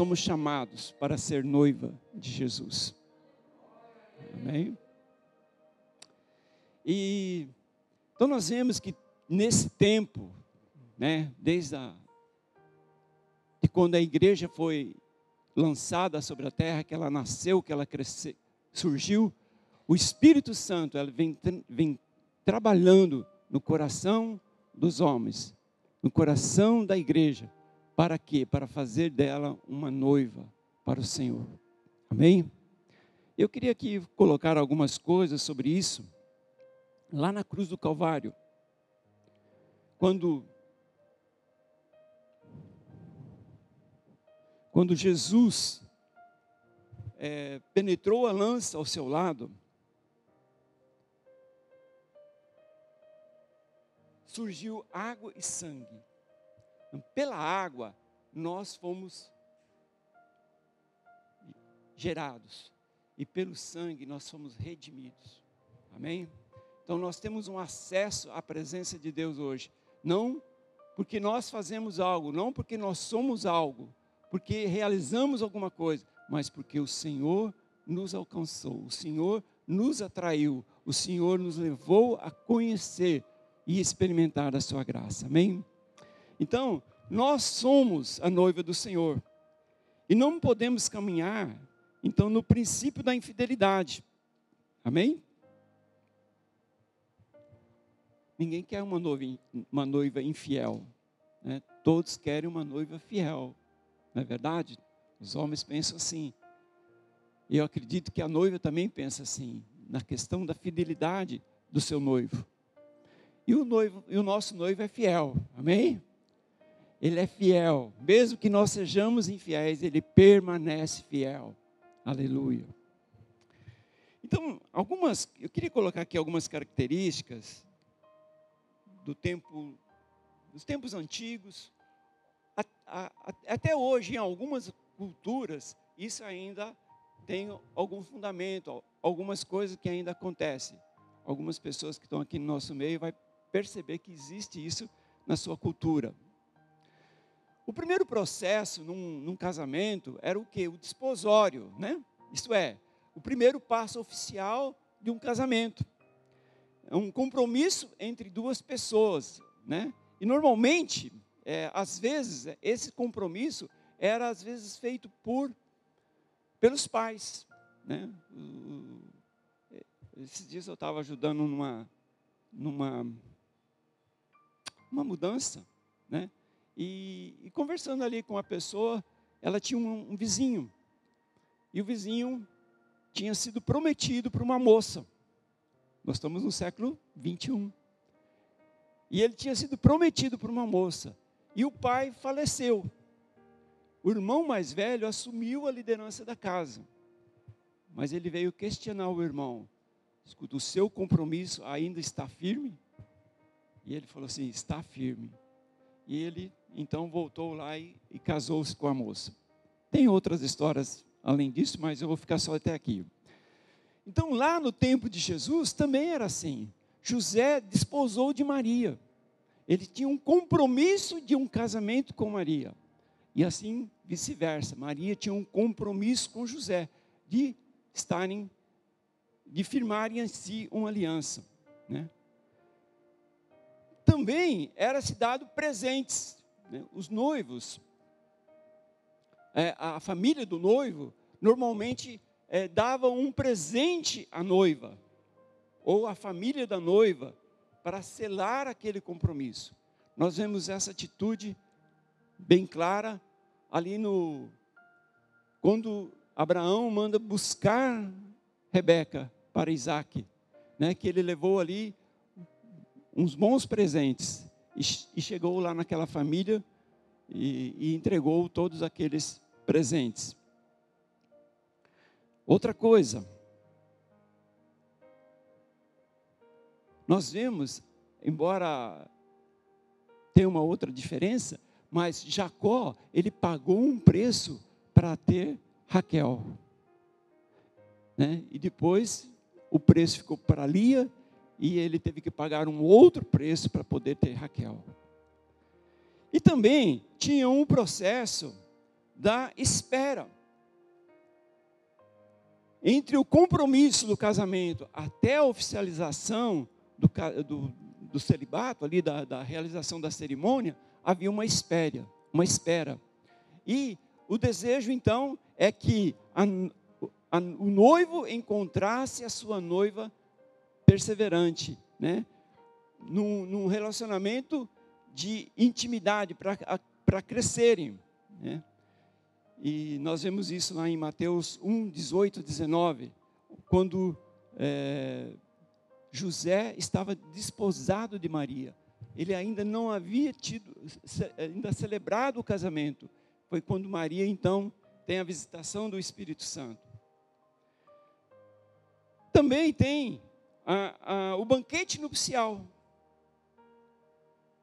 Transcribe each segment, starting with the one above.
somos chamados para ser noiva de Jesus. Amém? E então nós vemos que nesse tempo, né, desde a, de quando a igreja foi lançada sobre a terra, que ela nasceu, que ela cresceu, surgiu, o Espírito Santo ela vem, vem trabalhando no coração dos homens, no coração da igreja, para quê? Para fazer dela uma noiva para o Senhor. Amém? Eu queria aqui colocar algumas coisas sobre isso, lá na cruz do Calvário. Quando quando Jesus é, penetrou a lança ao seu lado, surgiu água e sangue. Pela água, nós fomos gerados, e pelo sangue, nós fomos redimidos. Amém? Então, nós temos um acesso à presença de Deus hoje, não porque nós fazemos algo, não porque nós somos algo, porque realizamos alguma coisa, mas porque o Senhor nos alcançou, o Senhor nos atraiu, o Senhor nos levou a conhecer e experimentar a sua graça. Amém? Então, nós somos a noiva do Senhor. E não podemos caminhar, então, no princípio da infidelidade. Amém? Ninguém quer uma noiva, uma noiva infiel. Né? Todos querem uma noiva fiel. Não é verdade? Os homens pensam assim. E eu acredito que a noiva também pensa assim, na questão da fidelidade do seu noivo. E o, noivo, e o nosso noivo é fiel, amém? Ele é fiel, mesmo que nós sejamos infiéis, ele permanece fiel, aleluia. Então, algumas, eu queria colocar aqui algumas características do tempo, dos tempos antigos, até hoje, em algumas culturas, isso ainda tem algum fundamento, algumas coisas que ainda acontecem. Algumas pessoas que estão aqui no nosso meio vai perceber que existe isso na sua cultura. O primeiro processo num, num casamento era o que? O desposório, né? Isto é, o primeiro passo oficial de um casamento. É um compromisso entre duas pessoas, né? E normalmente é, às vezes, esse compromisso era às vezes feito por pelos pais. Né? Esses dias eu estava ajudando numa, numa uma mudança, né? E, e, conversando ali com a pessoa, ela tinha um, um vizinho. E o vizinho tinha sido prometido para uma moça. Nós estamos no século 21. E ele tinha sido prometido para uma moça e o pai faleceu. O irmão mais velho assumiu a liderança da casa. Mas ele veio questionar o irmão: escuta, o seu compromisso ainda está firme? E ele falou assim: está firme. E ele então voltou lá e, e casou-se com a moça. Tem outras histórias além disso, mas eu vou ficar só até aqui. Então, lá no tempo de Jesus também era assim. José desposou de Maria. Ele tinha um compromisso de um casamento com Maria. E assim vice-versa. Maria tinha um compromisso com José de estarem, de firmarem em si uma aliança. Né? Também era se dado presentes. Né? Os noivos, é, a família do noivo, normalmente é, dava um presente à noiva, ou a família da noiva para selar aquele compromisso. Nós vemos essa atitude bem clara ali no quando Abraão manda buscar Rebeca para Isaac, né, que ele levou ali uns bons presentes e, chegou lá naquela família e, e entregou todos aqueles presentes. Outra coisa, Nós vemos, embora tenha uma outra diferença, mas Jacó, ele pagou um preço para ter Raquel. Né? E depois o preço ficou para Lia e ele teve que pagar um outro preço para poder ter Raquel. E também tinha um processo da espera. Entre o compromisso do casamento até a oficialização do, do, do celibato, ali da, da realização da cerimônia, havia uma espera, uma espera. E o desejo, então, é que a, a, o noivo encontrasse a sua noiva perseverante, né? num, num relacionamento de intimidade para crescerem. Né? E nós vemos isso lá em Mateus 1, 18, 19, quando é, José estava desposado de Maria. Ele ainda não havia tido, ainda celebrado o casamento. Foi quando Maria, então, tem a visitação do Espírito Santo. Também tem a, a, o banquete nupcial.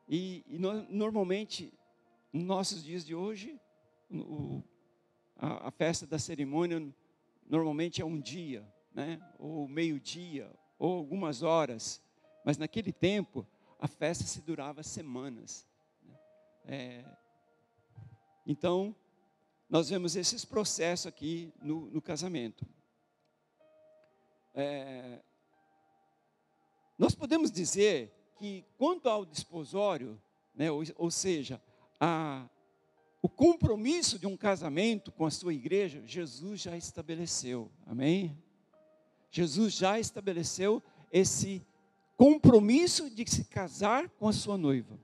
E, e no, normalmente, nos nossos dias de hoje, o, a, a, festa da cerimônia normalmente é um dia, né? ou meio-dia, ou algumas horas. Mas naquele tempo, a festa se durava semanas. Né? É, então, nós vemos esses processos aqui no, no casamento. É, nós podemos dizer que quanto ao desposório, né, ou, ou seja, a, o compromisso de um casamento com a sua igreja, Jesus já estabeleceu. Amém? Jesus já estabeleceu esse compromisso de se casar com a sua noiva.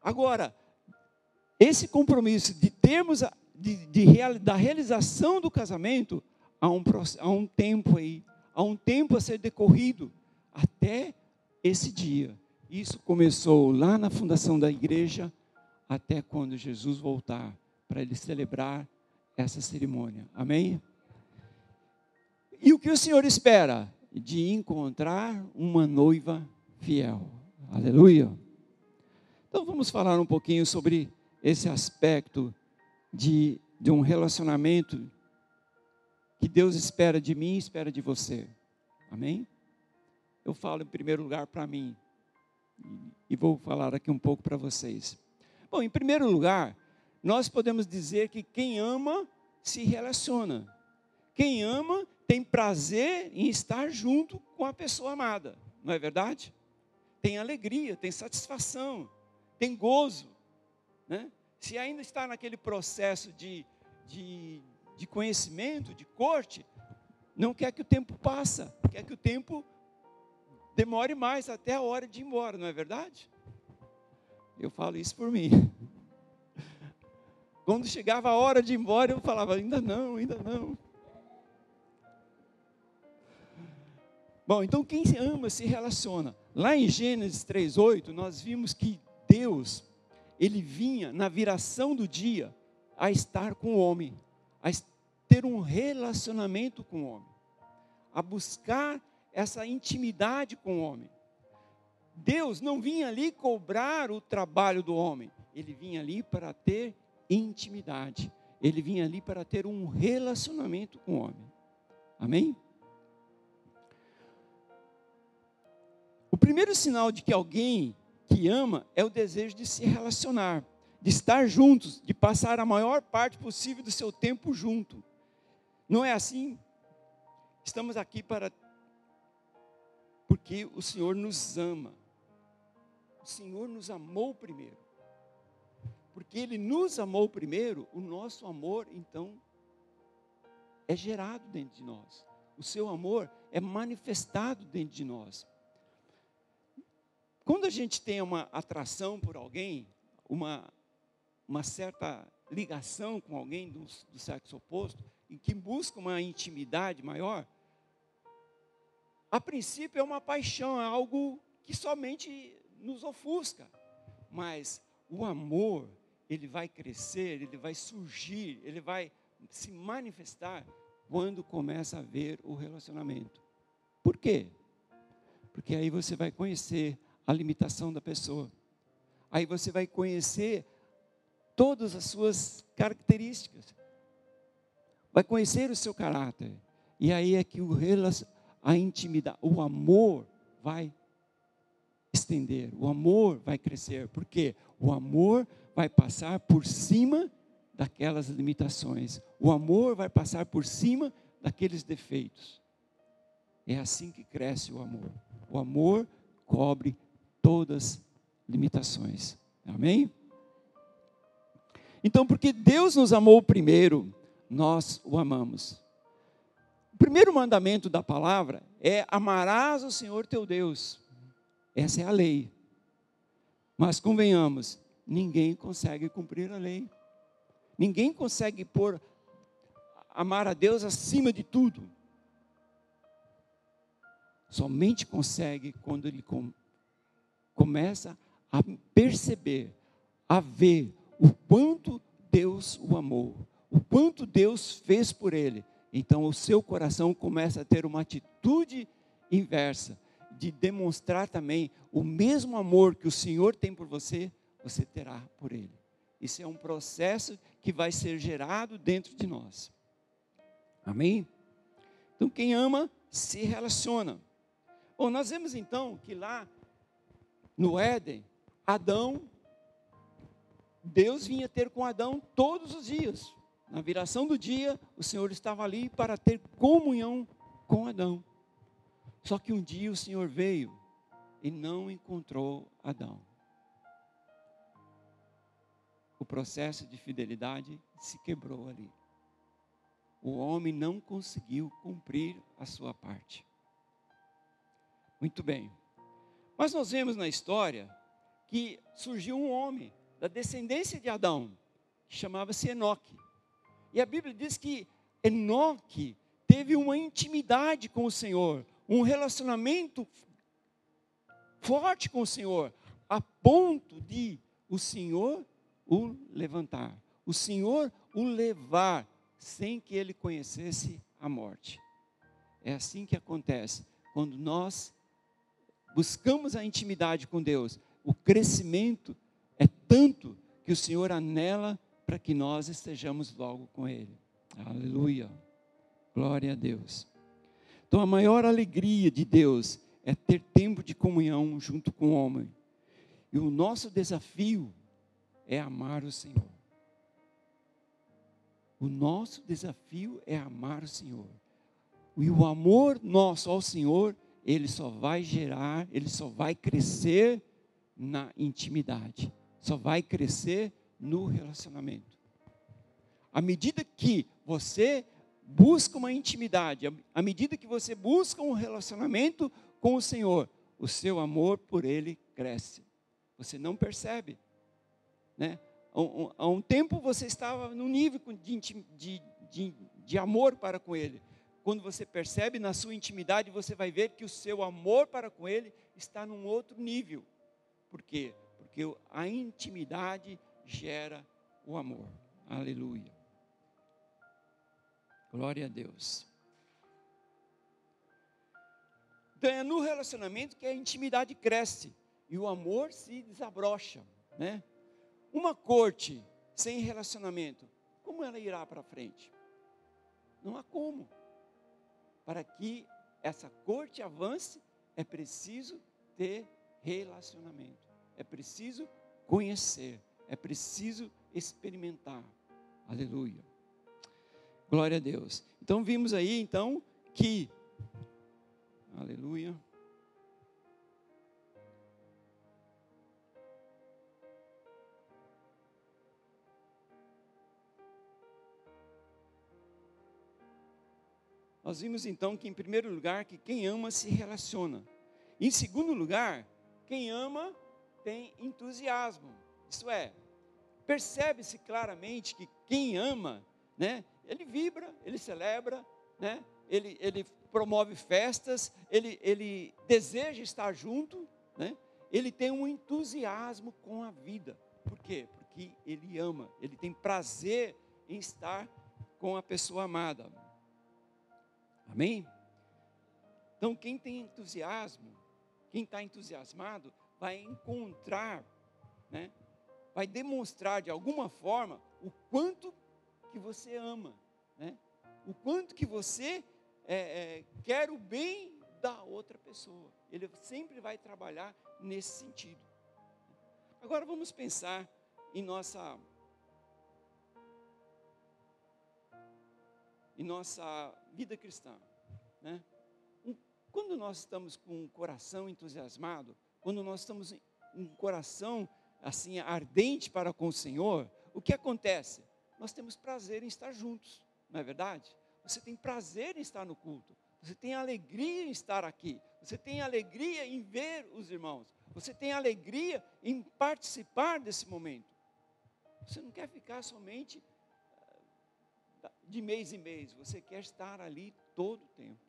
Agora, esse compromisso de termos, a, de, de, da realização do casamento, há um, há um tempo aí, há um tempo a ser decorrido até esse dia. Isso começou lá na fundação da igreja, até quando Jesus voltar, para ele celebrar essa cerimônia. Amém? E o que o Senhor espera? De encontrar uma noiva fiel. Aleluia. Então vamos falar um pouquinho sobre esse aspecto de, de um relacionamento que Deus espera de mim e espera de você. Amém? Eu falo em primeiro lugar para mim. E vou falar aqui um pouco para vocês. Bom, em primeiro lugar, nós podemos dizer que quem ama se relaciona. Quem ama tem prazer em estar junto com a pessoa amada, não é verdade? Tem alegria, tem satisfação, tem gozo. Né? Se ainda está naquele processo de, de, de conhecimento, de corte, não quer que o tempo passe, quer que o tempo demore mais até a hora de ir embora, não é verdade? Eu falo isso por mim. Quando chegava a hora de ir embora, eu falava: ainda não, ainda não. Bom, então quem ama se relaciona. Lá em Gênesis 3:8, nós vimos que Deus, ele vinha na viração do dia a estar com o homem, a ter um relacionamento com o homem, a buscar essa intimidade com o homem. Deus não vinha ali cobrar o trabalho do homem, ele vinha ali para ter intimidade, ele vinha ali para ter um relacionamento com o homem. Amém? O primeiro sinal de que alguém que ama é o desejo de se relacionar, de estar juntos, de passar a maior parte possível do seu tempo junto. Não é assim? Estamos aqui para porque o Senhor nos ama. O Senhor nos amou primeiro. Porque Ele nos amou primeiro, o nosso amor, então, é gerado dentro de nós. O seu amor é manifestado dentro de nós. Quando a gente tem uma atração por alguém, uma, uma certa ligação com alguém do, do sexo oposto, e que busca uma intimidade maior, a princípio é uma paixão, é algo que somente nos ofusca. Mas o amor, ele vai crescer, ele vai surgir, ele vai se manifestar quando começa a ver o relacionamento. Por quê? Porque aí você vai conhecer a limitação da pessoa. Aí você vai conhecer todas as suas características. Vai conhecer o seu caráter. E aí é que o relacionamento a intimidade, o amor vai estender, o amor vai crescer, porque o amor vai passar por cima daquelas limitações. O amor vai passar por cima daqueles defeitos. É assim que cresce o amor. O amor cobre todas as limitações. Amém? Então, porque Deus nos amou primeiro, nós o amamos. Primeiro mandamento da palavra é: amarás o Senhor teu Deus. Essa é a lei. Mas convenhamos, ninguém consegue cumprir a lei. Ninguém consegue pôr amar a Deus acima de tudo. Somente consegue quando ele com, começa a perceber, a ver o quanto Deus o amou, o quanto Deus fez por ele. Então o seu coração começa a ter uma atitude inversa, de demonstrar também o mesmo amor que o Senhor tem por você, você terá por ele. Isso é um processo que vai ser gerado dentro de nós. Amém? Então, quem ama se relaciona. Bom, nós vemos então que lá no Éden, Adão, Deus vinha ter com Adão todos os dias. Na viração do dia, o Senhor estava ali para ter comunhão com Adão. Só que um dia o Senhor veio e não encontrou Adão. O processo de fidelidade se quebrou ali. O homem não conseguiu cumprir a sua parte. Muito bem. Mas nós vemos na história que surgiu um homem da descendência de Adão, que chamava-se Enoque. E a Bíblia diz que Enoque teve uma intimidade com o Senhor, um relacionamento forte com o Senhor, a ponto de o Senhor o levantar, o Senhor o levar sem que ele conhecesse a morte. É assim que acontece quando nós buscamos a intimidade com Deus. O crescimento é tanto que o Senhor anela para que nós estejamos logo com Ele. Aleluia. Glória a Deus. Então, a maior alegria de Deus é ter tempo de comunhão junto com o homem. E o nosso desafio é amar o Senhor. O nosso desafio é amar o Senhor. E o amor nosso ao Senhor, ele só vai gerar, ele só vai crescer na intimidade, só vai crescer no relacionamento. À medida que você busca uma intimidade, à medida que você busca um relacionamento com o Senhor, o seu amor por Ele cresce. Você não percebe, né? Há um, tempo você estava no nível de, de, de, de amor para com Ele. Quando você percebe na sua intimidade, você vai ver que o seu amor para com Ele está num outro nível. Por quê? Porque a intimidade gera o amor. Aleluia. Glória a Deus. Então é no relacionamento que a intimidade cresce e o amor se desabrocha, né? Uma corte sem relacionamento, como ela irá para frente? Não há como. Para que essa corte avance, é preciso ter relacionamento, é preciso conhecer, é preciso experimentar. Aleluia. Glória a Deus. Então vimos aí então que Aleluia. Nós vimos então que, em primeiro lugar, que quem ama se relaciona. Em segundo lugar, quem ama tem entusiasmo. Isso é, percebe-se claramente que quem ama, né, ele vibra, ele celebra, né, ele, ele promove festas, ele, ele deseja estar junto, né, ele tem um entusiasmo com a vida. Por quê? Porque ele ama, ele tem prazer em estar com a pessoa amada. Amém? Então, quem tem entusiasmo, quem está entusiasmado, vai encontrar, né, vai demonstrar de alguma forma o quanto que você ama, né, o quanto que você é, é, quer o bem da outra pessoa. Ele sempre vai trabalhar nesse sentido. Agora vamos pensar em nossa em nossa vida cristã, né? Quando nós estamos com o coração entusiasmado, quando nós estamos com um coração assim ardente para com o Senhor, o que acontece? Nós temos prazer em estar juntos, não é verdade? Você tem prazer em estar no culto, você tem alegria em estar aqui, você tem alegria em ver os irmãos, você tem alegria em participar desse momento. Você não quer ficar somente ah, de mês em mês, você quer estar ali todo o tempo.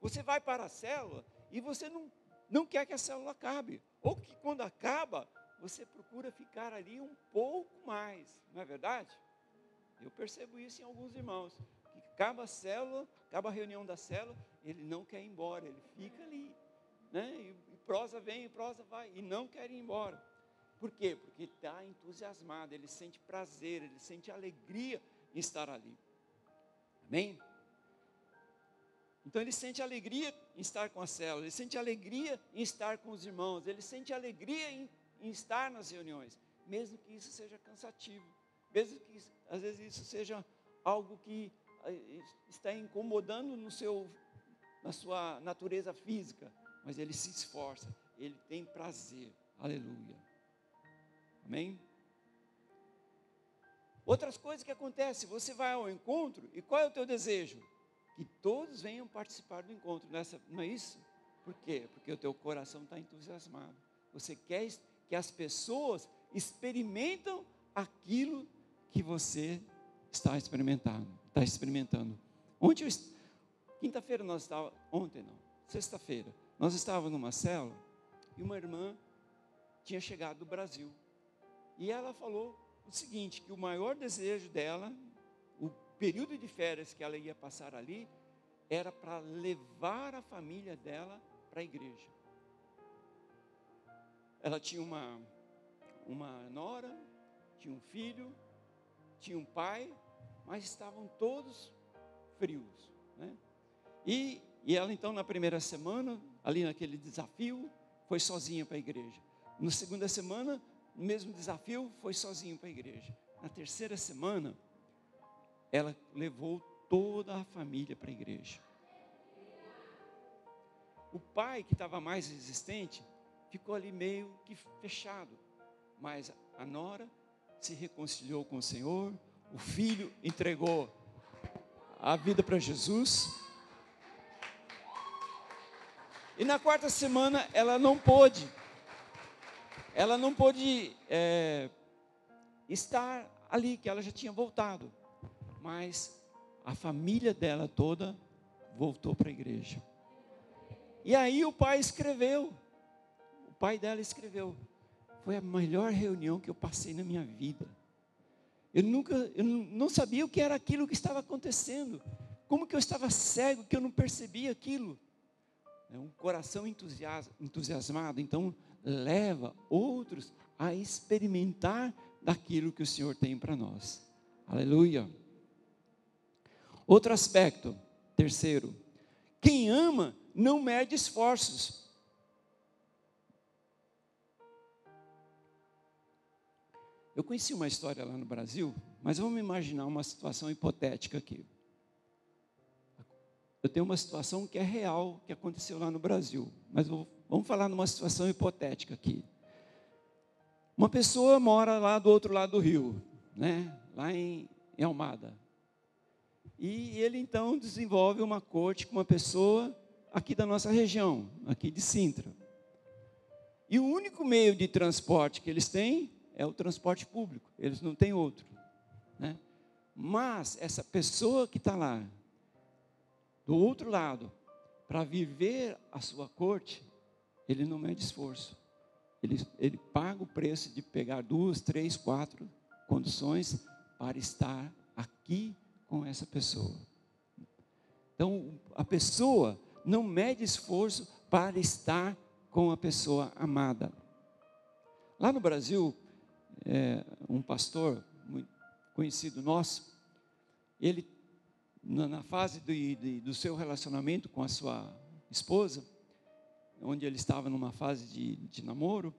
Você vai para a célula e você não, não quer que a célula acabe. Ou que quando acaba, você procura ficar ali um pouco mais, não é verdade? Eu percebo isso em alguns irmãos. Que acaba a célula, acaba a reunião da célula, ele não quer ir embora, ele fica ali. Né? E, e prosa vem, e prosa vai, e não quer ir embora. Por quê? Porque está entusiasmado, ele sente prazer, ele sente alegria em estar ali. Amém? Então ele sente alegria em estar com a célula, ele sente alegria em estar com os irmãos, ele sente alegria em, em estar nas reuniões, mesmo que isso seja cansativo, mesmo que às vezes isso seja algo que eh, está incomodando no seu, na sua natureza física, mas ele se esforça, ele tem prazer, aleluia, amém? Outras coisas que acontecem, você vai ao encontro e qual é o teu desejo? que todos venham participar do encontro. Nessa, não é isso? Por quê? Porque o teu coração está entusiasmado. Você quer que as pessoas experimentam aquilo que você está experimentando. Está experimentando. Ontem, quinta-feira nós estávamos, ontem não, sexta-feira, nós estávamos numa célula e uma irmã tinha chegado do Brasil. E ela falou o seguinte, que o maior desejo dela período de férias que ela ia passar ali era para levar a família dela para a igreja. Ela tinha uma, uma nora, tinha um filho, tinha um pai, mas estavam todos frios. Né? E, e ela então na primeira semana, ali naquele desafio, foi sozinha para a igreja. Na segunda semana, no mesmo desafio, foi sozinho para a igreja. Na terceira semana, ela levou toda a família para a igreja. O pai, que estava mais resistente, ficou ali meio que fechado, mas a nora se reconciliou com o Senhor, o filho entregou a vida para Jesus. E na quarta semana ela não pôde, ela não pôde é, estar ali, que ela já tinha voltado mas a família dela toda voltou para a igreja. E aí o pai escreveu, pai dela escreveu, foi a melhor reunião que eu passei na minha vida. Eu nunca, eu não sabia o que era aquilo que estava acontecendo. Como que eu estava cego que eu não percebia aquilo? É um coração entusiasmado, então leva outros a experimentar daquilo que o Senhor tem para nós. Aleluia. Outro aspecto, terceiro, quem ama não mede esforços. Eu conheci uma história lá no Brasil, mas vamos imaginar uma situação hipotética aqui. Eu tenho uma situação que é real, que aconteceu lá no Brasil, mas vamos falar numa situação hipotética aqui. Uma pessoa mora lá do outro lado do rio, né? lá em, em Almada, e ele então desenvolve uma corte com uma pessoa aqui da nossa região, aqui de Sintra. E o único meio de transporte que eles têm é o transporte público, eles não têm outro. Né? Mas essa pessoa que está lá, do outro lado, para viver a sua corte, ele não mede esforço. Ele, ele paga o preço de pegar duas, três, quatro condições para estar aqui com essa pessoa. Então, a pessoa não mede esforço para estar com a pessoa amada. Lá no Brasil, é, um pastor conhecido nosso, ele, na fase do, de, do seu relacionamento com a sua esposa, onde ele estava numa fase de, de namoro,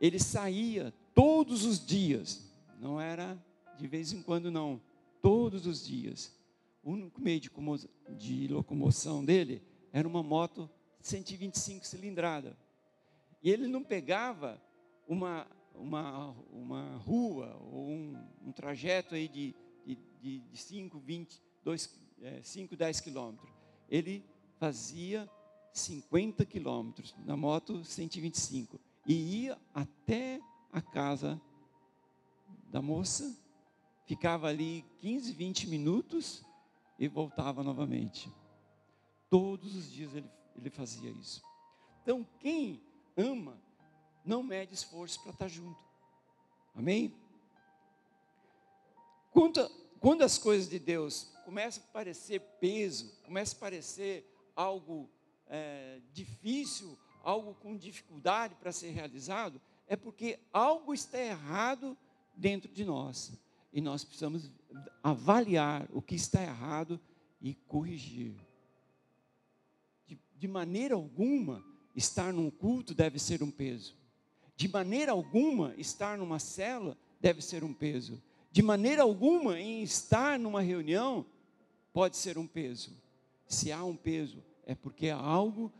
ele saía todos os dias, não era de vez em quando, não todos os dias. o único meio de, de locomoção dele era uma moto 125 cilindrada. E ele não pegava uma, uma, uma rua ou um, um trajeto aí de, de, de, de 5, 20, 2, é, 5, 10 quilômetros. Ele fazia 50 quilômetros na moto 125 e ia até a casa da moça, ficava ali 15, 20 minutos e voltava novamente. Todos os dias ele, ele fazia isso. Então, quem ama, não mede esforço para estar junto. Amém? Quando, quando as coisas de Deus começam a parecer peso, começam a parecer algo é, difícil, algo com dificuldade para ser realizado, é porque algo está errado dentro de nós. E nós precisamos avaliar o que está errado e corrigir. De, de maneira alguma, estar num culto deve ser um peso. De maneira alguma, estar numa célula deve ser um peso. De maneira alguma, em estar numa reunião pode ser um peso. Se há um peso, é porque algo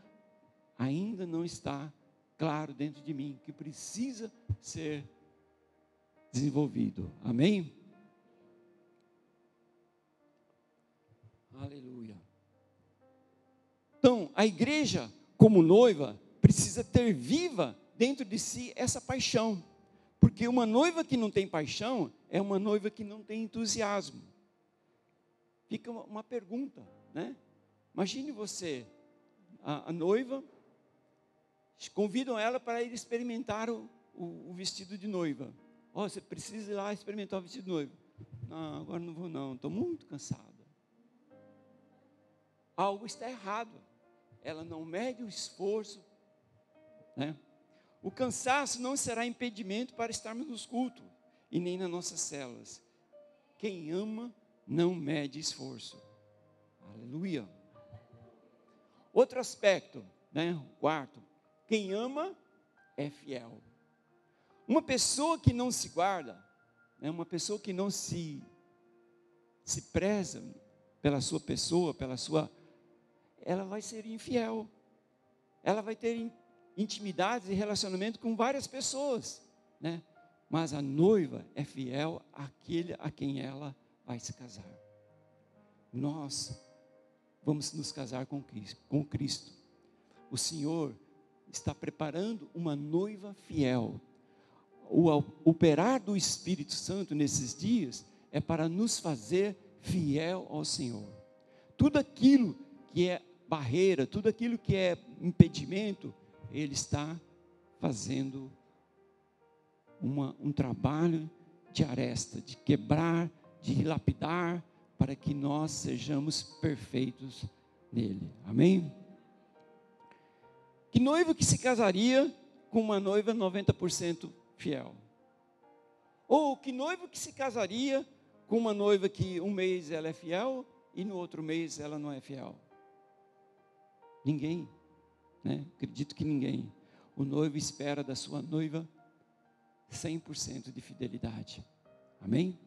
ainda não está claro dentro de mim, que precisa ser desenvolvido. Amém? Aleluia. Então, a igreja, como noiva, precisa ter viva dentro de si essa paixão. Porque uma noiva que não tem paixão é uma noiva que não tem entusiasmo. Fica uma, pergunta, né? Imagine você, a, a, noiva, convidam ela para ir experimentar o, o, o vestido de noiva. Oh, você precisa ir lá experimentar o vestido de noiva. Não, agora não vou não, estou muito cansada. Algo está errado. Ela não mede o esforço, né? O cansaço não será impedimento para estarmos nos cultos e nem nas nossas células. Quem ama não mede esforço. Aleluia. Outro aspecto, né? Quarto, quem ama é fiel. Uma pessoa que não se guarda, né? uma pessoa que não se se preza pela sua pessoa, pela sua, ela vai ser infiel. Ela vai ter intimidades e relacionamento com várias pessoas, né? Mas a noiva é fiel àquele a quem ela vai se casar. Nós vamos nos casar com Cristo, com Cristo. O Senhor está preparando uma noiva fiel. O operar do Espírito Santo nesses dias é para nos fazer fiel ao Senhor. Tudo aquilo que é barreira, tudo aquilo que é impedimento, ele está fazendo uma, um trabalho de aresta, de quebrar, de lapidar, para que nós sejamos perfeitos nele. Amém? Que noivo que se casaria com uma noiva 90% fiel? Ou que noivo que se casaria com uma noiva que um mês ela é fiel e no outro mês ela não é fiel? Ninguém. Né? Acredito que ninguém. O noivo espera da sua noiva 100% de fidelidade. Amém?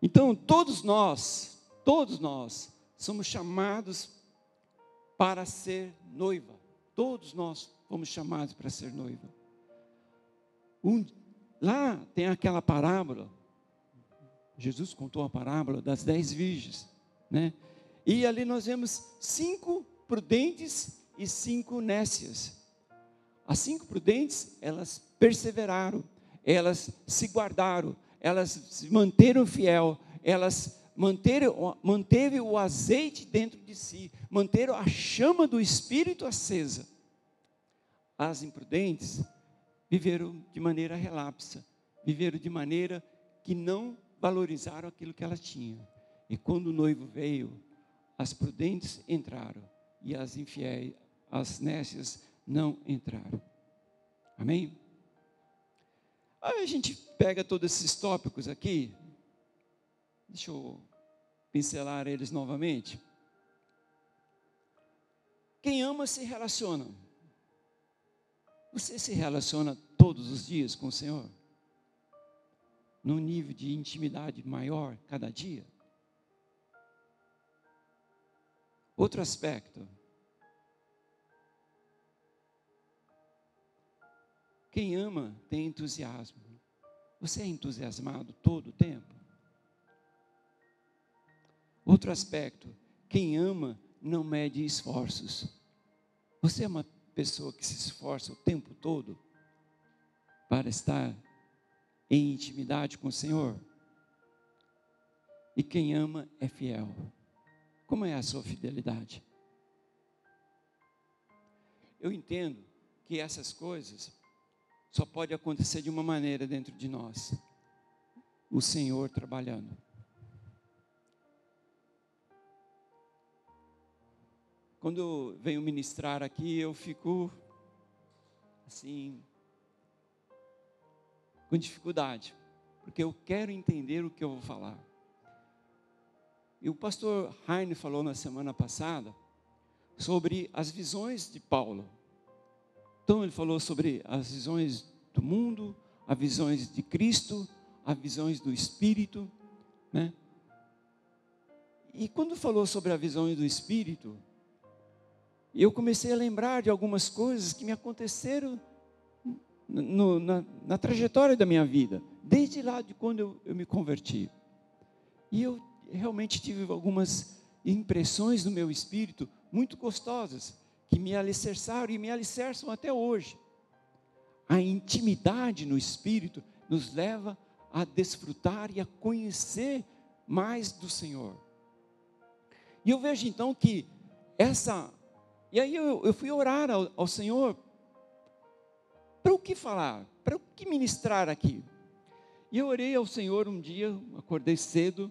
Então, todos nós, todos nós, somos chamados para ser noiva. Todos nós fomos chamados para ser noiva. Um, lá tem aquela parábola, Jesus contou a parábola das dez virgens, né? E ali nós vemos cinco prudentes e cinco nécias. As cinco prudentes, elas perseveraram, elas se guardaram, elas se manteram fiel, elas manteram, manteve o azeite dentro de si, manteram a chama do Espírito acesa. As imprudentes viveram de maneira relapsa, viveram de maneira que não valorizaram aquilo que elas tinham. E quando o noivo veio, as prudentes entraram e as infiéis, as nécias não entraram. Amém? Aí a gente pega todos esses tópicos aqui, deixa eu pincelar eles novamente. Quem ama se relaciona. Você se relaciona todos os dias com o Senhor? Num nível de intimidade maior cada dia? Outro aspecto. Quem ama tem entusiasmo. Você é entusiasmado todo o tempo? Outro aspecto. Quem ama não mede esforços. Você é uma pessoa que se esforça o tempo todo para estar em intimidade com o Senhor? E quem ama é fiel. Como é a sua fidelidade? Eu entendo que essas coisas só pode acontecer de uma maneira dentro de nós. O Senhor trabalhando. Quando venho ministrar aqui, eu fico assim com dificuldade, porque eu quero entender o que eu vou falar. E o pastor Heine falou na semana passada sobre as visões de Paulo. Então ele falou sobre as visões do mundo, as visões de Cristo, as visões do Espírito, né? E quando falou sobre as visões do Espírito, eu comecei a lembrar de algumas coisas que me aconteceram no, na, na, trajetória da minha vida, desde lá de quando eu, eu me converti. E eu realmente tive algumas impressões no meu espírito muito gostosas, que me alicerçaram e me alicerçam até hoje. A intimidade no espírito nos leva a desfrutar e a conhecer mais do Senhor. E eu vejo então que essa. E aí eu, eu fui orar ao, ao Senhor para o que falar, para o que ministrar aqui. E eu orei ao Senhor um dia, acordei cedo,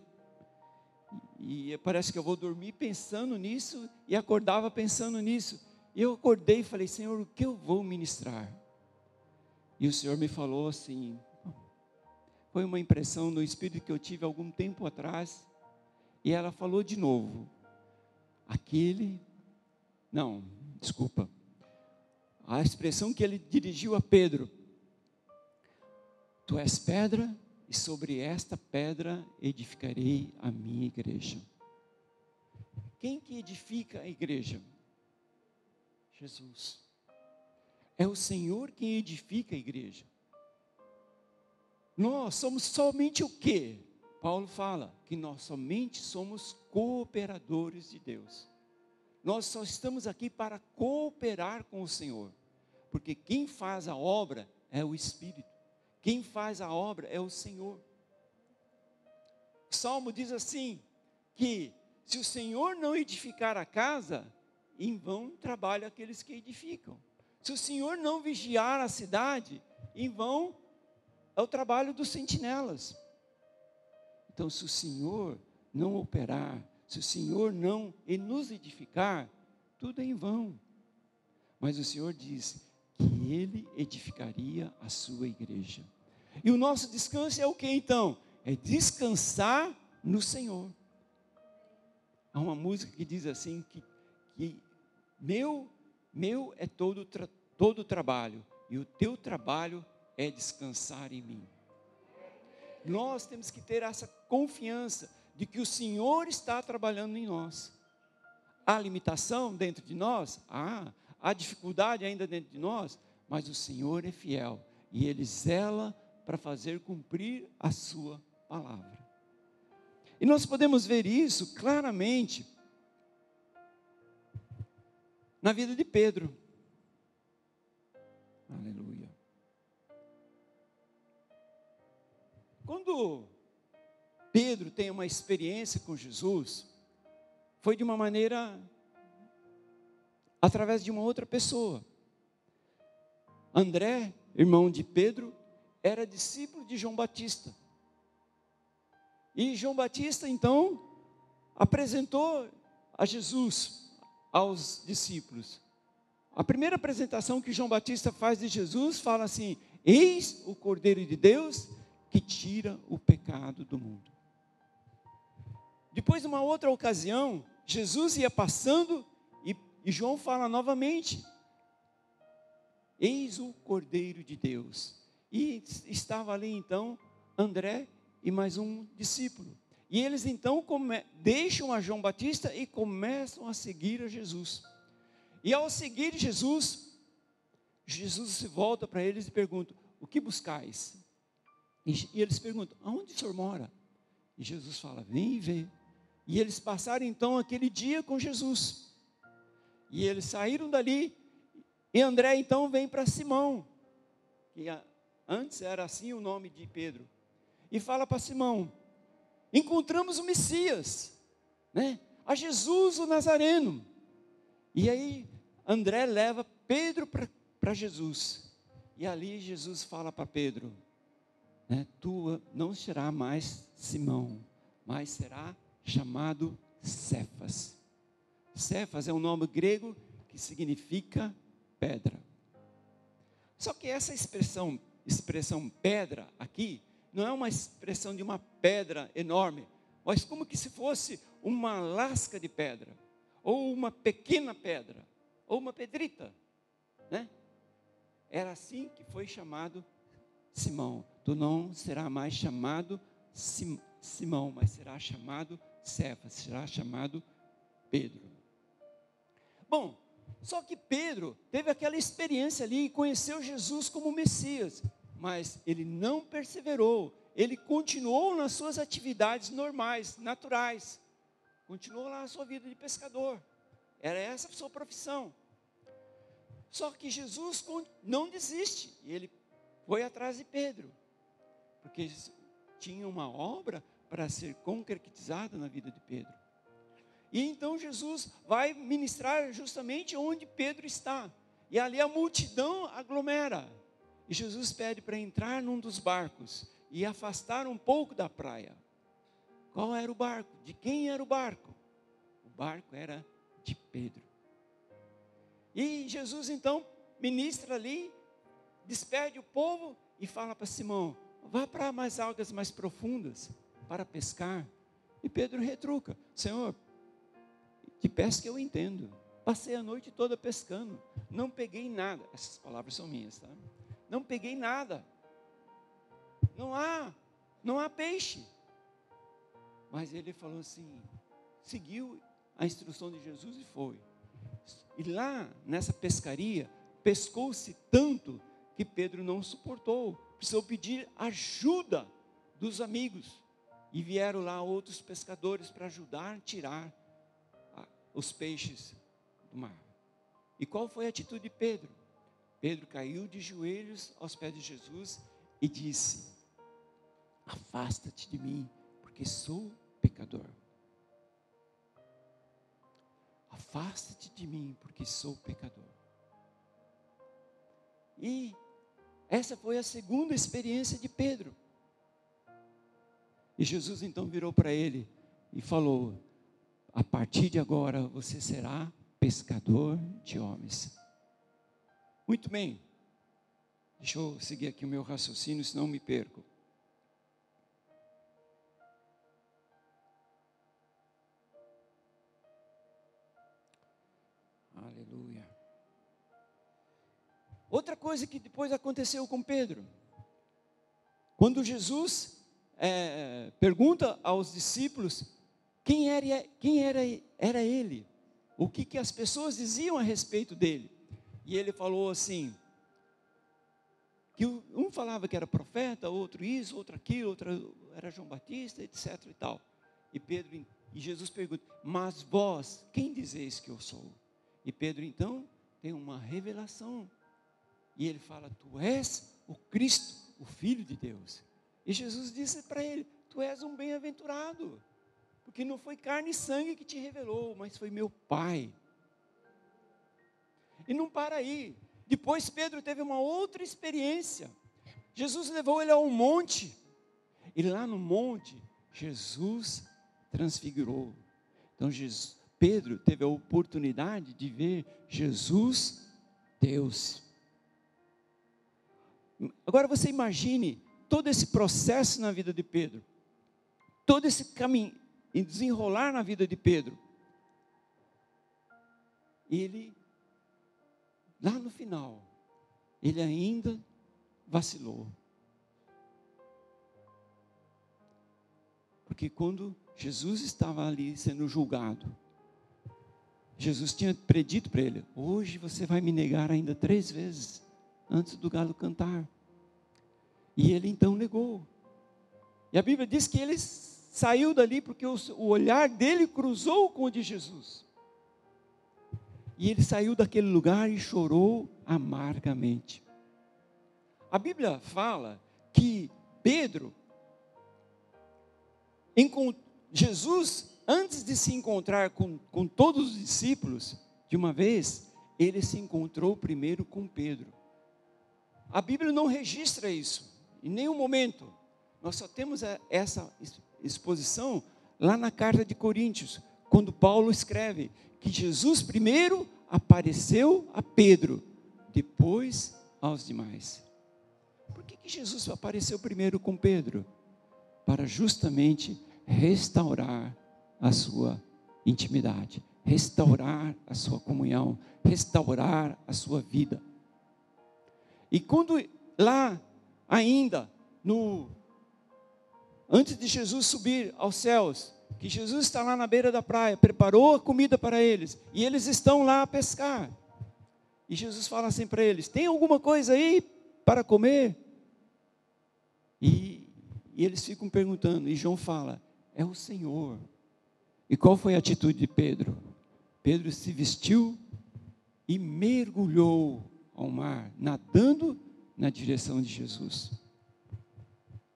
e parece que eu vou dormir pensando nisso e acordava pensando nisso. E eu acordei e falei: Senhor, o que eu vou ministrar? E o Senhor me falou assim: foi uma impressão no espírito que eu tive algum tempo atrás. E ela falou de novo: aquele. Não, desculpa. A expressão que ele dirigiu a Pedro: Tu és pedra e sobre esta pedra edificarei a minha igreja. Quem que edifica a igreja? Jesus. É o Senhor quem edifica a igreja. Nós somos somente o quê? Paulo fala que nós somente somos cooperadores de Deus. Nós só estamos aqui para cooperar com o Senhor, porque quem faz a obra é o Espírito. Quem faz a obra é o Senhor. O Salmo diz assim: que se o Senhor não edificar a casa, em vão trabalham aqueles que edificam. Se o Senhor não vigiar a cidade, em vão é o trabalho dos sentinelas. Então, se o Senhor não operar, se o Senhor não nos edificar, tudo é em vão. Mas o Senhor diz: que ele edificaria a sua igreja. E o nosso descanso é o que então? É descansar no Senhor. Há uma música que diz assim que, que meu meu é todo todo trabalho e o teu trabalho é descansar em mim. Nós temos que ter essa confiança de que o Senhor está trabalhando em nós. Há limitação dentro de nós? Ah, há dificuldade ainda dentro de nós, mas o Senhor é fiel e Ele zela para fazer cumprir a Sua palavra. E nós podemos ver isso claramente na vida de Pedro. Aleluia. Quando Pedro tem uma experiência com Jesus, foi de uma maneira através de uma outra pessoa. André, irmão de Pedro, era discípulo de João Batista. E João Batista, então, apresentou a Jesus aos discípulos. A primeira apresentação que João Batista faz de Jesus fala assim: Eis o Cordeiro de Deus que tira o pecado do mundo. Depois, numa outra ocasião, Jesus ia passando e João fala novamente: Eis o Cordeiro de Deus. E estava ali então André e mais um discípulo. E eles então deixam a João Batista e começam a seguir a Jesus. E ao seguir Jesus, Jesus se volta para eles e pergunta: O que buscais? E, e eles perguntam: Aonde o senhor mora? E Jesus fala: Vem e vê. E eles passaram então aquele dia com Jesus. E eles saíram dali. E André então vem para Simão, que antes era assim o nome de Pedro, e fala para Simão: encontramos o Messias, né? A Jesus o Nazareno. E aí André leva Pedro para Jesus. E ali Jesus fala para Pedro: né, Tu não será mais Simão, mas será chamado Cefas. Cefas é um nome grego que significa pedra. Só que essa expressão, expressão pedra aqui, não é uma expressão de uma pedra enorme, mas como que se fosse uma lasca de pedra, ou uma pequena pedra, ou uma pedrita, né? Era assim que foi chamado Simão. Tu não será mais chamado Sim, Simão, mas será chamado Cefas, será chamado Pedro. Bom, só que Pedro teve aquela experiência ali e conheceu Jesus como Messias mas ele não perseverou, ele continuou nas suas atividades normais, naturais, continuou lá a sua vida de pescador, era essa a sua profissão. Só que Jesus não desiste, e ele foi atrás de Pedro, porque tinha uma obra para ser concretizada na vida de Pedro. E então Jesus vai ministrar justamente onde Pedro está. E ali a multidão aglomera. E Jesus pede para entrar num dos barcos e afastar um pouco da praia. Qual era o barco? De quem era o barco? O barco era de Pedro. E Jesus então ministra ali, despede o povo e fala para Simão: vá para mais algas mais profundas para pescar. E Pedro retruca: Senhor, de pesca eu entendo. Passei a noite toda pescando, não peguei nada. Essas palavras são minhas, tá? não peguei nada. Não há, não há peixe. Mas ele falou assim, seguiu a instrução de Jesus e foi. E lá nessa pescaria, pescou-se tanto que Pedro não suportou, precisou pedir ajuda dos amigos. E vieram lá outros pescadores para ajudar a tirar os peixes do mar. E qual foi a atitude de Pedro? Pedro caiu de joelhos aos pés de Jesus e disse: Afasta-te de mim, porque sou pecador. Afasta-te de mim, porque sou pecador. E essa foi a segunda experiência de Pedro. E Jesus então virou para ele e falou: A partir de agora você será pescador de homens. Muito bem. Deixa eu seguir aqui o meu raciocínio, senão me perco. Aleluia. Outra coisa que depois aconteceu com Pedro. Quando Jesus é, pergunta aos discípulos quem era, quem era, era ele, o que, que as pessoas diziam a respeito dele e ele falou assim: que um falava que era profeta, outro isso, outro aquilo, outro era João Batista, etc. e tal. E Pedro e Jesus pergunta: Mas vós, quem dizeis que eu sou? E Pedro então tem uma revelação. E ele fala: Tu és o Cristo, o Filho de Deus. E Jesus disse para ele: Tu és um bem-aventurado, porque não foi carne e sangue que te revelou, mas foi meu Pai e não para aí. Depois Pedro teve uma outra experiência. Jesus levou ele a um monte. E lá no monte, Jesus transfigurou. Então Jesus, Pedro teve a oportunidade de ver Jesus, Deus. Agora você imagine todo esse processo na vida de Pedro. Todo esse caminho, desenrolar na vida de Pedro. Ele lá no final, ele ainda vacilou. Porque quando Jesus estava ali sendo julgado, Jesus tinha predito para ele: Hoje você vai me negar ainda três vezes antes do galo cantar. E ele então negou. E a Bíblia diz que ele saiu dali porque o, olhar dele cruzou com o de Jesus. E ele saiu daquele lugar e chorou amargamente. A Bíblia fala que Pedro, Jesus, antes de se encontrar com, com todos os discípulos, de uma vez, ele se encontrou primeiro com Pedro. A Bíblia não registra isso, em nenhum momento. Nós só temos essa exposição lá na carta de Coríntios, quando Paulo escreve que Jesus primeiro apareceu a Pedro, depois aos demais. Por que, que Jesus apareceu primeiro com Pedro? Para justamente restaurar a sua intimidade, restaurar a sua comunhão, restaurar a sua vida. E quando lá ainda no antes de Jesus subir aos céus, que Jesus está lá na beira da praia, preparou a comida para eles, e eles estão lá a pescar. E Jesus fala assim para eles: Tem alguma coisa aí para comer? E, e eles ficam perguntando, e João fala: É o Senhor. E qual foi a atitude de Pedro? Pedro se vestiu e mergulhou ao mar, nadando na direção de Jesus.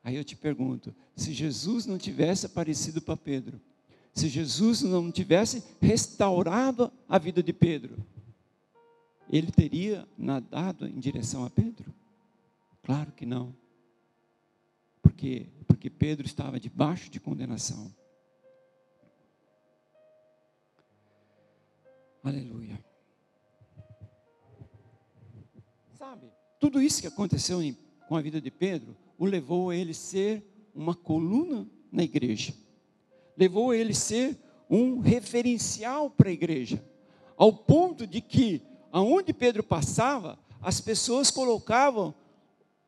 Aí eu te pergunto: se Jesus não tivesse aparecido para Pedro, se Jesus não tivesse restaurado a vida de Pedro, ele teria nadado em direção a Pedro? Claro que não. Por quê? Porque Pedro estava debaixo de condenação. Aleluia. Sabe, tudo isso que aconteceu em, com a vida de Pedro o levou a ele ser uma coluna na igreja, levou a ele ser um referencial para a igreja, ao ponto de que, aonde Pedro passava, as pessoas colocavam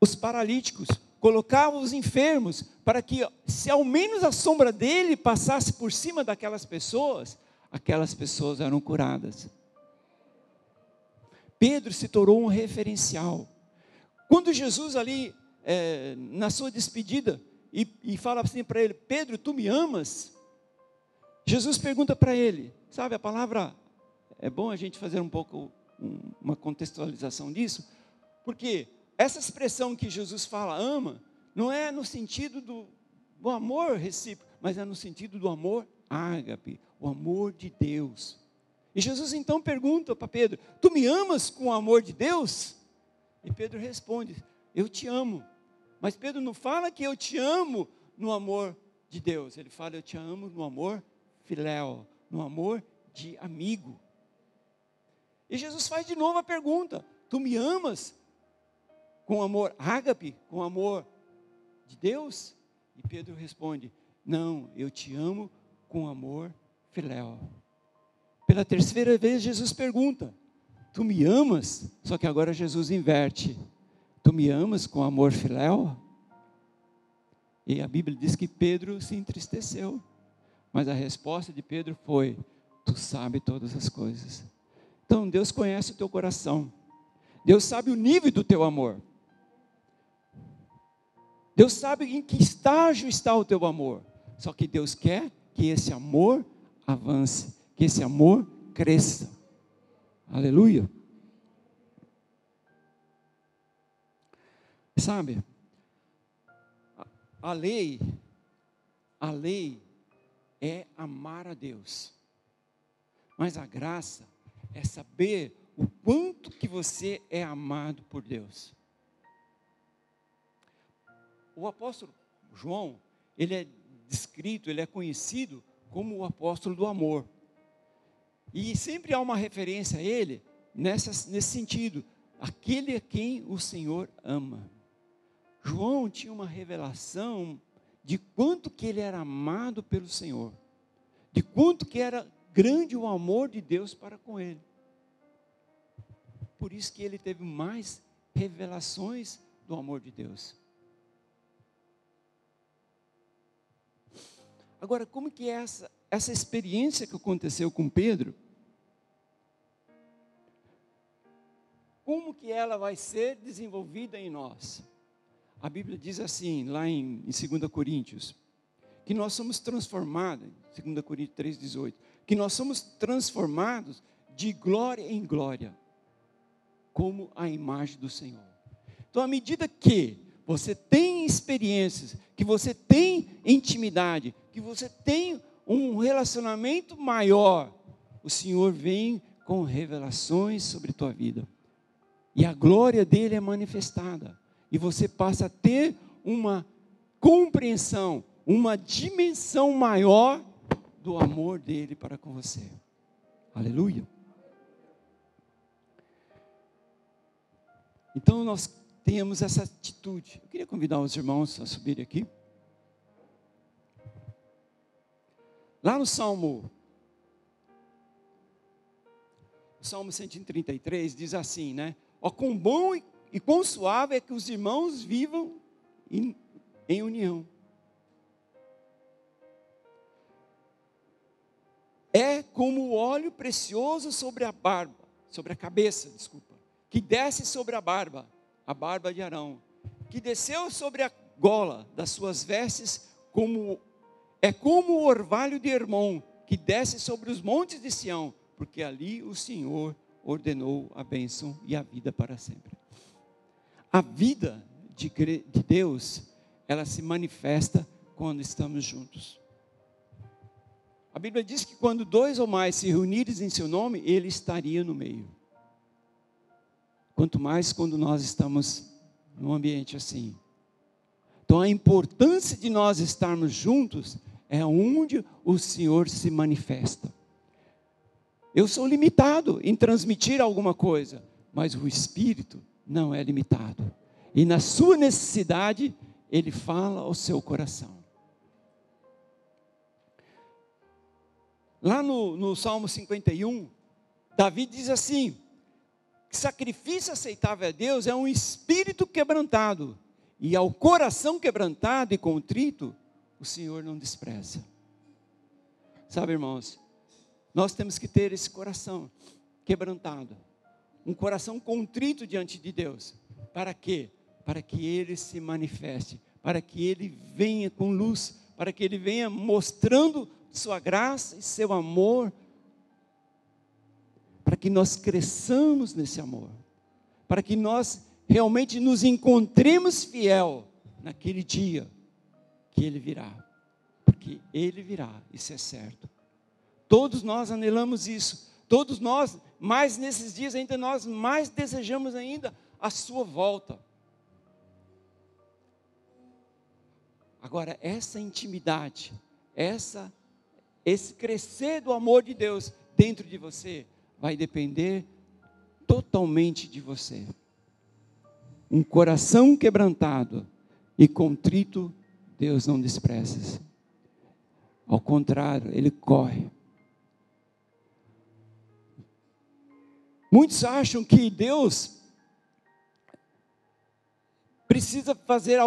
os paralíticos, colocavam os enfermos, para que, se ao menos a sombra dele passasse por cima daquelas pessoas, aquelas pessoas eram curadas. Pedro se tornou um referencial. Quando Jesus ali é, na sua despedida e, e fala assim para ele: Pedro, tu me amas? Jesus pergunta para ele, sabe, a palavra, é bom a gente fazer um pouco um, uma contextualização disso, porque essa expressão que Jesus fala, ama, não é no sentido do, do amor recíproco, mas é no sentido do amor ágape, o amor de Deus. E Jesus então pergunta para Pedro: Tu me amas com o amor de Deus? E Pedro responde: Eu te amo. Mas Pedro não fala que eu te amo no amor de Deus, ele fala eu te amo no amor filéu, no amor de amigo. E Jesus faz de novo a pergunta: Tu me amas com amor ágape, com amor de Deus? E Pedro responde: Não, eu te amo com amor filéu. Pela terceira vez Jesus pergunta: Tu me amas? Só que agora Jesus inverte. Tu me amas com amor filéu? E a Bíblia diz que Pedro se entristeceu. Mas a resposta de Pedro foi: Tu sabe todas as coisas. Então Deus conhece o teu coração. Deus sabe o nível do teu amor. Deus sabe em que estágio está o teu amor. Só que Deus quer que esse amor avance, que esse amor cresça. Aleluia. Sabe? A lei, a lei é amar a Deus. Mas a graça é saber o quanto que você é amado por Deus. O apóstolo João, ele é descrito, ele é conhecido como o apóstolo do amor. E sempre há uma referência a ele nessa, nesse sentido, aquele a quem o Senhor ama. João tinha uma revelação de quanto que ele era amado pelo Senhor, de quanto que era grande o amor de Deus para com ele. Por isso que ele teve mais revelações do amor de Deus. Agora, como que é essa, essa experiência que aconteceu com Pedro? Como que ela vai ser desenvolvida em nós? A Bíblia diz assim, lá em, em 2 Coríntios, que nós somos transformados, 2 Coríntios 3,18, que nós somos transformados de glória em glória, como a imagem do Senhor. Então, à medida que você tem experiências, que você tem intimidade, que você tem um relacionamento maior, o Senhor vem com revelações sobre tua vida. E a glória dele é manifestada. E você passa a ter uma compreensão, uma dimensão maior do amor dele para com você. Aleluia. Então nós temos essa atitude. Eu queria convidar os irmãos a subirem aqui. Lá no Salmo Salmo 133 diz assim, né? Ó, quão bom e, e quão suave é que os irmãos vivam em, em união. É como o óleo precioso sobre a barba, sobre a cabeça, desculpa, que desce sobre a barba, a barba de Arão, que desceu sobre a gola das suas vestes, como é como o orvalho de Hermon, que desce sobre os montes de Sião, porque ali o Senhor ordenou a bênção e a vida para sempre. A vida de, de Deus, ela se manifesta quando estamos juntos. A Bíblia diz que quando dois ou mais se reunirem em seu nome, ele estaria no meio. Quanto mais quando nós estamos num ambiente assim. Então a importância de nós estarmos juntos é onde o Senhor se manifesta. Eu sou limitado em transmitir alguma coisa, mas o Espírito não é limitado. E na sua necessidade, ele fala ao seu coração. Lá no, no Salmo 51, Davi diz assim: sacrifício aceitável a Deus é um espírito quebrantado, e ao coração quebrantado e contrito, o Senhor não despreza. Sabe, irmãos, nós temos que ter esse coração quebrantado, um coração contrito diante de Deus. Para quê? Para que Ele se manifeste, para que Ele venha com luz, para que Ele venha mostrando Sua graça e Seu amor, para que nós cresçamos nesse amor, para que nós realmente nos encontremos fiel naquele dia que Ele virá, porque Ele virá, isso é certo. Todos nós anelamos isso. Todos nós, mais nesses dias ainda nós mais desejamos ainda a sua volta. Agora essa intimidade, essa esse crescer do amor de Deus dentro de você vai depender totalmente de você. Um coração quebrantado e contrito, Deus não despreza. Ao contrário, ele corre Muitos acham que Deus precisa fazer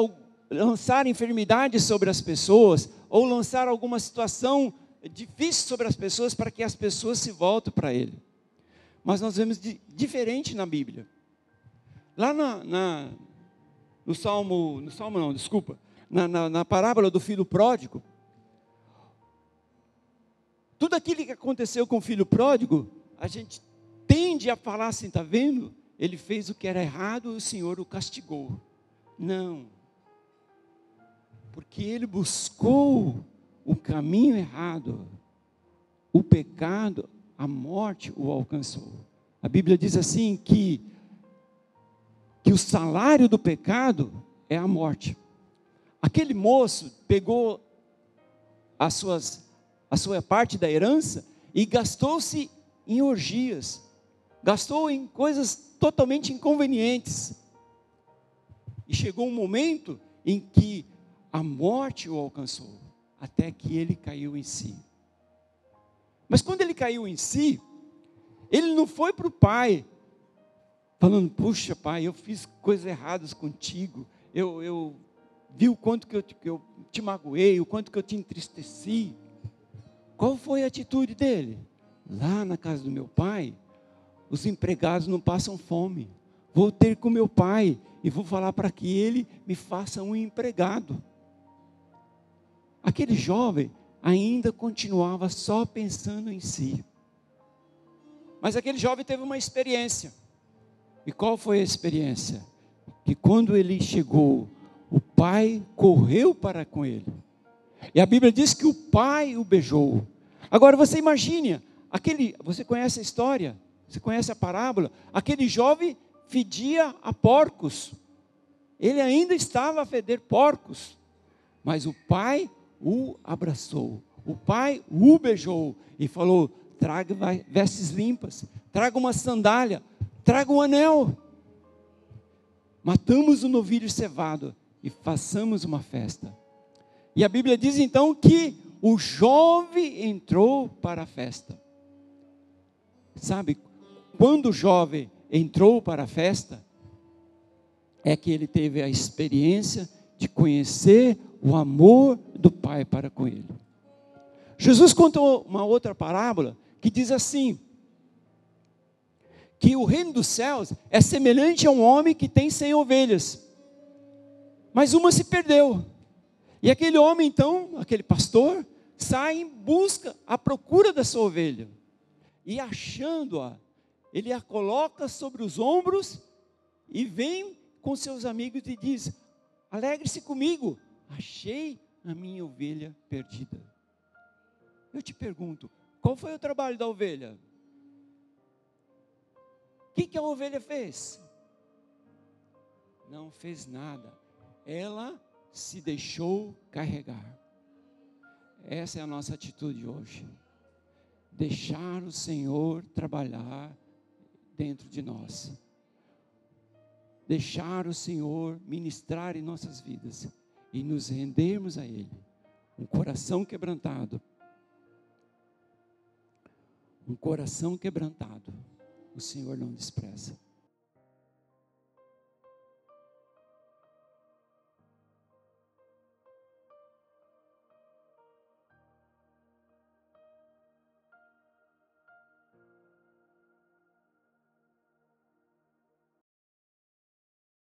lançar enfermidades sobre as pessoas ou lançar alguma situação difícil sobre as pessoas para que as pessoas se voltem para Ele. Mas nós vemos de, diferente na Bíblia. Lá na, na, no Salmo, no Salmo não, desculpa, na, na, na parábola do filho pródigo, tudo aquilo que aconteceu com o filho pródigo, a gente tende a falar assim, está vendo? Ele fez o que era errado e o Senhor o castigou. Não. Porque ele buscou o caminho errado. O pecado, a morte o alcançou. A Bíblia diz assim que que o salário do pecado é a morte. Aquele moço pegou as suas, a sua parte da herança e gastou-se em orgias gastou em coisas totalmente inconvenientes. E chegou um momento em que a morte o alcançou, até que ele caiu em si. Mas quando ele caiu em si, ele não foi para o pai, falando: Puxa, pai, eu fiz coisas erradas contigo, eu, eu viu o quanto que eu, que eu te magoei, o quanto que eu te entristeci. Qual foi a atitude dele? Lá na casa do meu pai, os empregados não passam fome. Vou ter com meu pai e vou falar para que ele me faça um empregado. Aquele jovem ainda continuava só pensando em si. Mas aquele jovem teve uma experiência. E qual foi a experiência? Que quando ele chegou, o pai correu para com ele. E a Bíblia diz que o pai o beijou. Agora você imagine, aquele, você conhece a história? Você conhece a parábola? Aquele jovem fedia a porcos. Ele ainda estava a feder porcos. Mas o pai o abraçou. O pai o beijou e falou: traga vestes limpas, traga uma sandália, traga um anel. Matamos o um novilho cevado e façamos uma festa. E a Bíblia diz então que o jovem entrou para a festa. Sabe, quando o jovem entrou para a festa, é que ele teve a experiência de conhecer o amor do Pai para com ele. Jesus contou uma outra parábola que diz assim: que o reino dos céus é semelhante a um homem que tem cem ovelhas, mas uma se perdeu. E aquele homem, então, aquele pastor, sai em busca, à procura da sua ovelha. E achando-a, ele a coloca sobre os ombros e vem com seus amigos e diz: Alegre-se comigo, achei a minha ovelha perdida. Eu te pergunto, qual foi o trabalho da ovelha? O que, que a ovelha fez? Não fez nada. Ela se deixou carregar. Essa é a nossa atitude hoje. Deixar o Senhor trabalhar dentro de nós. Deixar o Senhor ministrar em nossas vidas e nos rendermos a Ele. Um coração quebrantado. Um coração quebrantado. O Senhor não despreza.